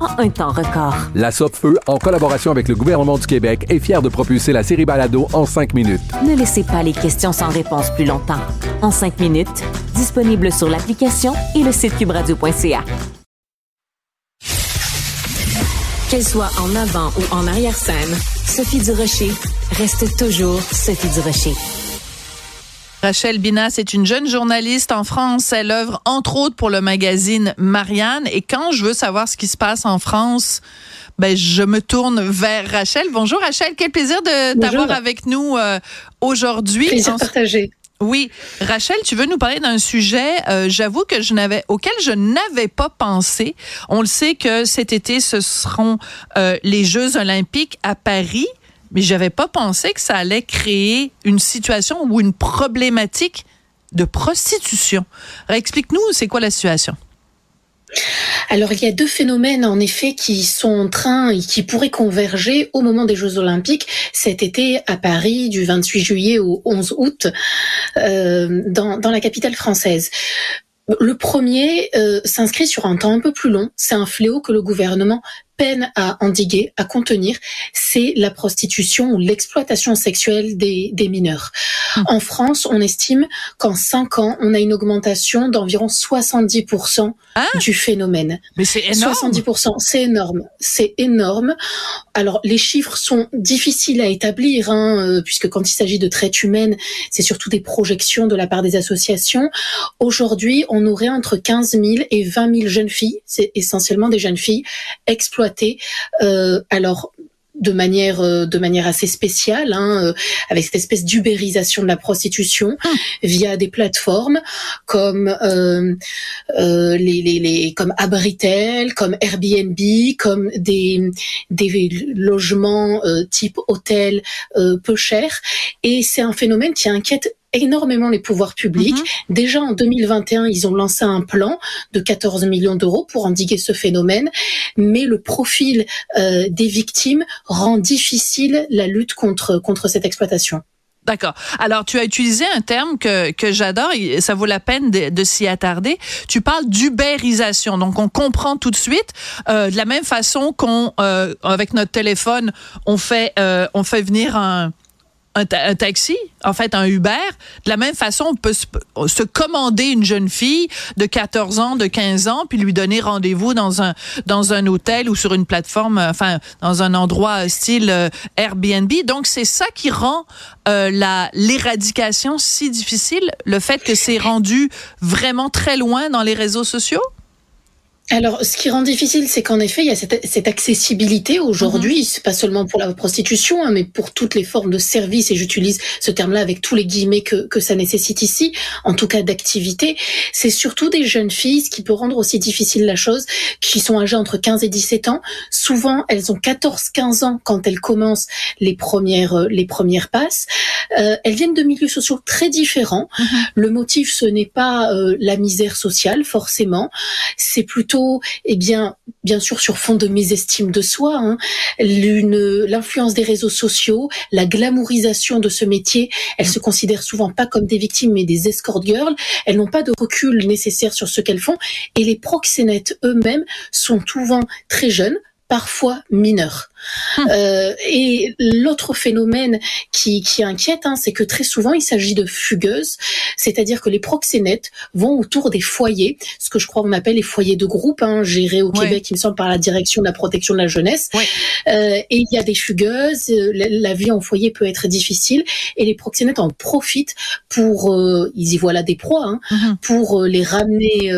en un temps record. La Feu, en collaboration avec le gouvernement du Québec, est fière de propulser la série Balado en 5 minutes. Ne laissez pas les questions sans réponse plus longtemps. En 5 minutes, disponible sur l'application et le site cubradio.ca. Qu'elle soit en avant ou en arrière-scène, Sophie Durocher reste toujours Sophie Durocher. Rachel Binas est une jeune journaliste en France. Elle œuvre entre autres pour le magazine Marianne. Et quand je veux savoir ce qui se passe en France, ben, je me tourne vers Rachel. Bonjour Rachel, quel plaisir de t'avoir avec nous euh, aujourd'hui. Plaisir partagé. Oui, Rachel, tu veux nous parler d'un sujet, euh, j'avoue que je n'avais auquel je n'avais pas pensé. On le sait que cet été ce seront euh, les Jeux olympiques à Paris, mais j'avais pas pensé que ça allait créer une situation ou une problématique de prostitution. Explique-nous, c'est quoi la situation? Alors il y a deux phénomènes en effet qui sont en train et qui pourraient converger au moment des Jeux Olympiques cet été à Paris du 28 juillet au 11 août euh, dans, la capitale française. Le premier euh, s'inscrit sur un temps un peu plus long. C'est un fléau que le gouvernement peine à endiguer, à contenir, c'est la prostitution ou l'exploitation sexuelle des, des mineurs. Hum. En France, on estime qu'en 5 ans, on a une augmentation d'environ 70% ah du phénomène. Mais c'est énorme. 70%, c'est énorme. C'est énorme. Alors, les chiffres sont difficiles à établir, hein, euh, puisque quand il s'agit de traite humaine, c'est surtout des projections de la part des associations. Aujourd'hui, on aurait entre 15 000 et 20 000 jeunes filles, c'est essentiellement des jeunes filles, exploitées euh, alors de manière euh, de manière assez spéciale, hein, euh, avec cette espèce d'ubérisation de la prostitution ah. via des plateformes comme les, les, les, comme Abritel, comme Airbnb, comme des des logements type hôtel peu chers. Et c'est un phénomène qui inquiète énormément les pouvoirs publics. Mhm. Déjà en 2021, ils ont lancé un plan de 14 millions d'euros pour endiguer ce phénomène, mais le profil euh, des victimes rend difficile la lutte contre contre cette exploitation. D'accord. Alors, tu as utilisé un terme que, que j'adore, ça vaut la peine de, s'y attarder. Tu parles d'ubérisation. Donc, on comprend tout de suite, euh, de la même façon qu'on, euh, avec notre téléphone, on fait, euh, on fait venir un, un, taxi, en fait un Uber. De la même façon, on peut se, commander une jeune fille de 14 ans, de 15 ans, puis lui donner rendez-vous dans un dans un hôtel ou sur une plateforme, enfin dans un endroit style euh, Airbnb. Donc c'est ça qui rend euh, la l'éradication si difficile, le fait que c'est rendu vraiment très loin dans les réseaux sociaux? Alors, ce qui rend difficile, c'est qu'en effet, il y a cette, cette accessibilité aujourd'hui, mhm. pas seulement pour la prostitution, hein, mais pour toutes les formes de services, et j'utilise ce terme-là avec tous les guillemets que, que ça nécessite ici, en tout cas d'activité. C'est surtout des jeunes filles, ce qui peut rendre aussi difficile la chose, qui sont âgées entre 15 et 17 ans. Souvent, elles ont 14-15 ans quand elles commencent les premières, euh, les premières passes. Euh, elles viennent de milieux sociaux très différents. Mhm. Le motif, ce n'est pas euh, la misère sociale, forcément. C'est plutôt eh bien, bien sûr sur fond de mésestime de soi, hein, l'influence des réseaux sociaux, la glamourisation de ce métier. Elles se considèrent souvent pas comme des victimes, mais des escort girls. Elles n'ont pas de recul nécessaire sur ce qu'elles font. Et les proxénètes eux-mêmes sont souvent très jeunes, parfois mineurs. Hum. Euh, et l'autre phénomène qui, qui inquiète, hein, c'est que très souvent il s'agit de fugueuses, c'est-à-dire que les proxénètes vont autour des foyers, ce que je crois on appelle les foyers de groupe, hein, gérés au Québec, il me semble, par la direction de la protection de la jeunesse. Euh, et il y a des fugueuses, euh, la, vie en foyer peut être difficile, et les proxénètes en profitent pour, euh, ils y voient là des proies, hein, hum. pour les ramener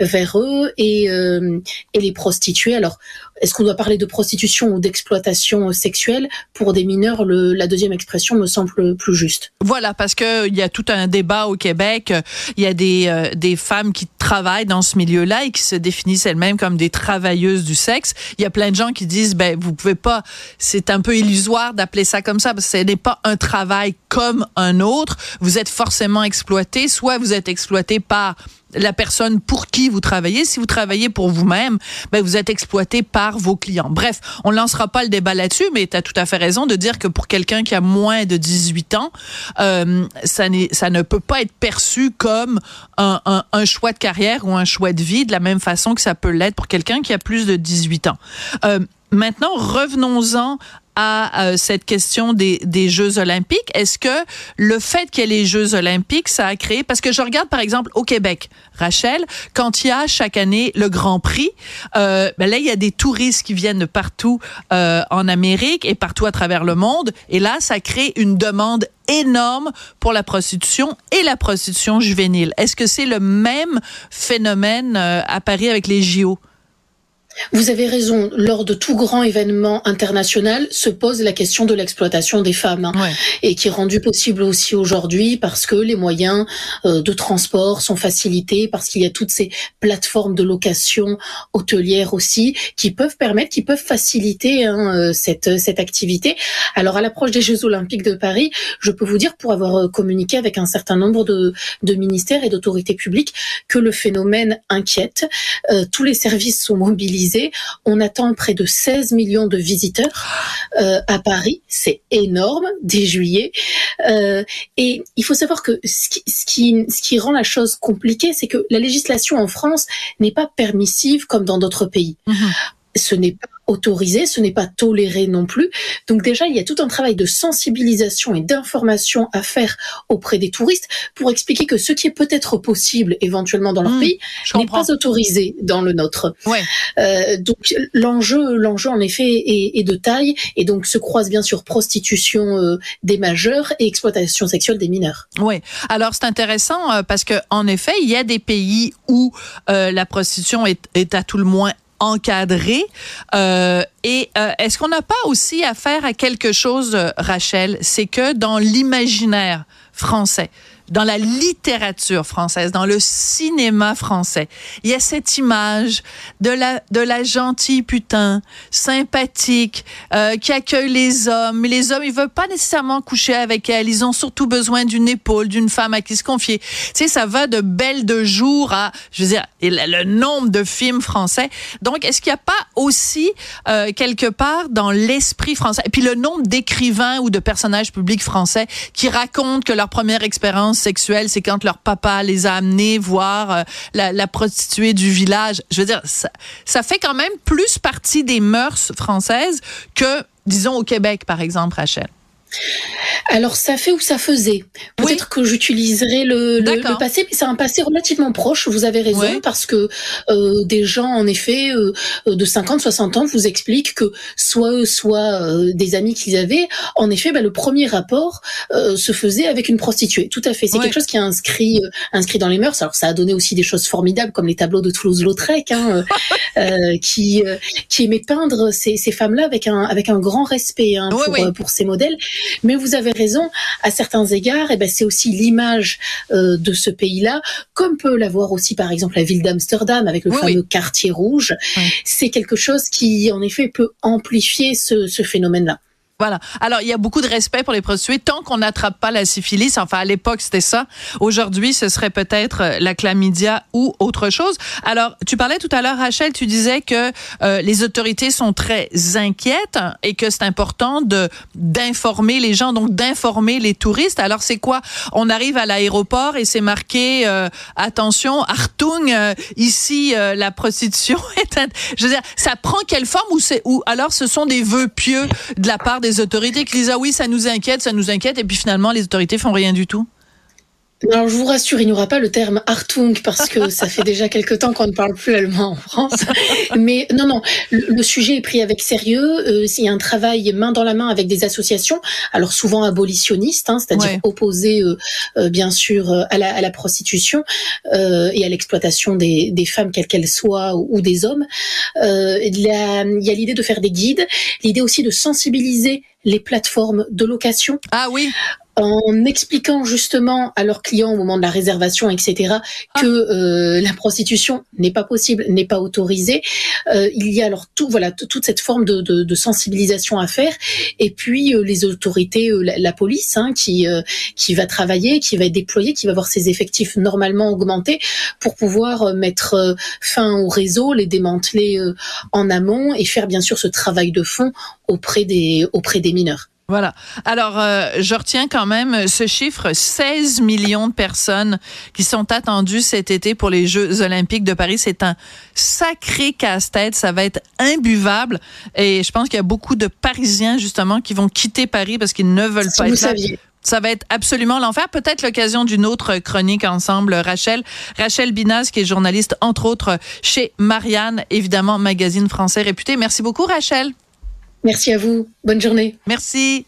vers eux et, et les prostituer. Alors est-ce qu'on doit parler de prostitution ou d'exploitation sexuelle Pour des mineurs, le, la deuxième expression me semble plus juste. Voilà, parce que il y a tout un débat au Québec. Il y a des, euh, des femmes qui travaillent dans ce milieu-là et qui se définissent elles-mêmes comme des travailleuses du sexe. Il y a plein de gens qui disent, ben vous pouvez pas, c'est un peu illusoire d'appeler ça comme ça parce que ce n'est pas un travail comme un autre. Vous êtes forcément exploité, soit vous êtes exploité par la personne pour qui vous travaillez. Si vous travaillez pour vous-même, ben vous êtes exploité par vos clients. Bref, on lancera pas le débat là-dessus, mais tu as tout à fait raison de dire que pour quelqu'un qui a moins de 18 ans, euh, ça, ça ne peut pas être perçu comme un, un, choix de carrière ou un choix de vie de la même façon que ça peut l'être pour quelqu'un qui a plus de 18 ans. Euh, Maintenant, revenons-en à euh, cette question des, des Jeux olympiques. Est-ce que le fait qu'il y ait les Jeux olympiques, ça a créé... Parce que je regarde, par exemple, au Québec, Rachel, quand il y a chaque année le Grand Prix, euh, ben là, il y a des touristes qui viennent de partout euh, en Amérique et partout à travers le monde. Et là, ça crée une demande énorme pour la prostitution et la prostitution juvénile. Est-ce que c'est le même phénomène euh, à Paris avec les JO? Vous avez raison. Lors de tout grand événement international, se pose la question de l'exploitation des femmes, hein, et qui est rendue possible aussi aujourd'hui parce que les moyens euh, de transport sont facilités, parce qu'il y a toutes ces plateformes de location hôtelière aussi qui peuvent permettre, qui peuvent faciliter hein, euh, cette cette activité. Alors à l'approche des Jeux Olympiques de Paris, je peux vous dire pour avoir euh, communiqué avec un certain nombre de, de ministères et d'autorités publiques que le phénomène inquiète. tous les services sont mobilisés on attend près de 16 millions de visiteurs euh, à Paris. C'est énorme dès juillet. Euh, et il faut savoir que ce qui, ce qui, rend la chose compliquée, c'est que la législation en France n'est pas permissive comme dans d'autres pays. Mm-hmm. Ce n'est pas autorisé, ce n'est pas toléré non plus. Donc déjà, il y a tout un travail de sensibilisation et d'information à faire auprès des touristes pour expliquer que ce qui est peut-être possible éventuellement dans leur mmh, pays n'est pas autorisé dans le nôtre. Ouais. Euh, donc l'enjeu, l'enjeu en effet est, est, de taille et donc se croise bien sûr prostitution euh, des majeurs et exploitation sexuelle des mineurs. Oui. Alors c'est intéressant euh, parce que en effet, il y a des pays où euh, la prostitution est, est à tout le moins encadré. Euh, et euh, est-ce qu'on n'a pas aussi affaire à quelque chose, Rachel, c'est que dans l'imaginaire français, dans la littérature française, dans le cinéma français. Il y a cette image de la de la gentille putain, sympathique, euh, qui accueille les hommes. Mais les hommes, ils veulent pas nécessairement coucher avec elle. Ils ont surtout besoin d'une épaule, d'une femme à qui se confier. Tu sais, ça va de Belle de jour à, je veux dire, le nombre de films français. Donc, est-ce qu'il n'y a pas aussi euh, quelque part dans l'esprit français, et puis le nombre d'écrivains ou de personnages publics français qui racontent que leur première expérience c'est quand leur papa les a amenés voir euh, la, prostituée du village. Je veux dire, ça, ça fait quand même plus partie des mœurs françaises que, disons, au Québec, par exemple, Rachel. Alors ça fait ou ça faisait. Peut-être que j'utiliserai le, le, passé, mais c'est un passé relativement proche. Vous avez raison parce que euh, des gens en effet euh, de 50, 60 ans vous expliquent que soit eux, soit euh, des amis qu'ils avaient, en effet, bah, le premier rapport se faisait avec une prostituée. Tout à fait. C'est quelque chose qui est inscrit inscrit dans les mœurs. Alors ça a donné aussi des choses formidables comme les tableaux de Toulouse-Lautrec, hein, qui qui aimait peindre ces, ces femmes-là avec un avec un grand respect hein, pour, pour ces modèles. Mais vous avez raison, à certains égards, et eh ben, c'est aussi l'image euh, de ce pays-là, comme peut l'avoir aussi par exemple la ville d'Amsterdam avec le fameux quartier rouge. C'est quelque chose qui, en effet, peut amplifier ce, ce phénomène-là. Voilà. Alors, il y a beaucoup de respect pour les prostituées tant qu'on n'attrape pas la syphilis. Enfin, à l'époque, c'était ça. Aujourd'hui, ce serait peut-être euh, la chlamydia ou autre chose. Alors, tu parlais tout à l'heure, Rachel, tu disais que euh, les autorités sont très inquiètes et que c'est important de d'informer les gens, donc d'informer les touristes. Alors, c'est quoi? On arrive à l'aéroport et c'est marqué euh, attention, Artung, ici la prostitution est. Je veux dire, ça prend quelle forme ou c'est ou alors ce sont des vœux pieux de la part des autorités qui disent oui, ça nous inquiète, ça nous inquiète, et puis finalement les autorités font rien du tout. Alors, je vous rassure, il n'y aura pas le terme Hartung parce que ça fait déjà quelque temps qu'on ne parle plus allemand en France. Mais non, non, le, sujet est pris avec sérieux. Euh, il y a un travail main dans la main avec des associations, alors souvent abolitionnistes, hein, c'est-à-dire opposées, euh, euh, bien sûr, à la, à la prostitution euh, et à l'exploitation des, des, femmes, quelles qu'elles soient, ou, ou, des hommes. Euh, il y a l'idée de faire des guides, l'idée aussi de sensibiliser les plateformes de location. Ah oui en expliquant justement à leurs clients au moment de la réservation, etc., ah. que euh, la prostitution n'est pas possible, n'est pas autorisée. Euh, il y a alors tout, voilà, toute cette forme de, de, de, sensibilisation à faire. Et puis euh, les autorités, euh, la, la, police, hein, qui qui va travailler, qui va être déployée, qui va avoir ses effectifs normalement augmentés pour pouvoir mettre fin au réseau, les démanteler en amont et faire bien sûr ce travail de fond auprès des auprès des mineurs. Voilà. Alors, euh, je retiens quand même ce chiffre 16 millions de personnes qui sont attendues cet été pour les Jeux olympiques de Paris. C'est un sacré casse-tête. Ça va être imbuvable. Et je pense qu'il y a beaucoup de Parisiens, justement, qui vont quitter Paris parce qu'ils ne veulent pas être là. Ça va être absolument l'enfer. Peut-être l'occasion d'une autre chronique ensemble, Rachel. Rachel Binaz, qui est journaliste, entre autres, chez Marianne, évidemment, magazine français réputé. Merci beaucoup, Rachel. Merci à vous. Bonne journée. Merci.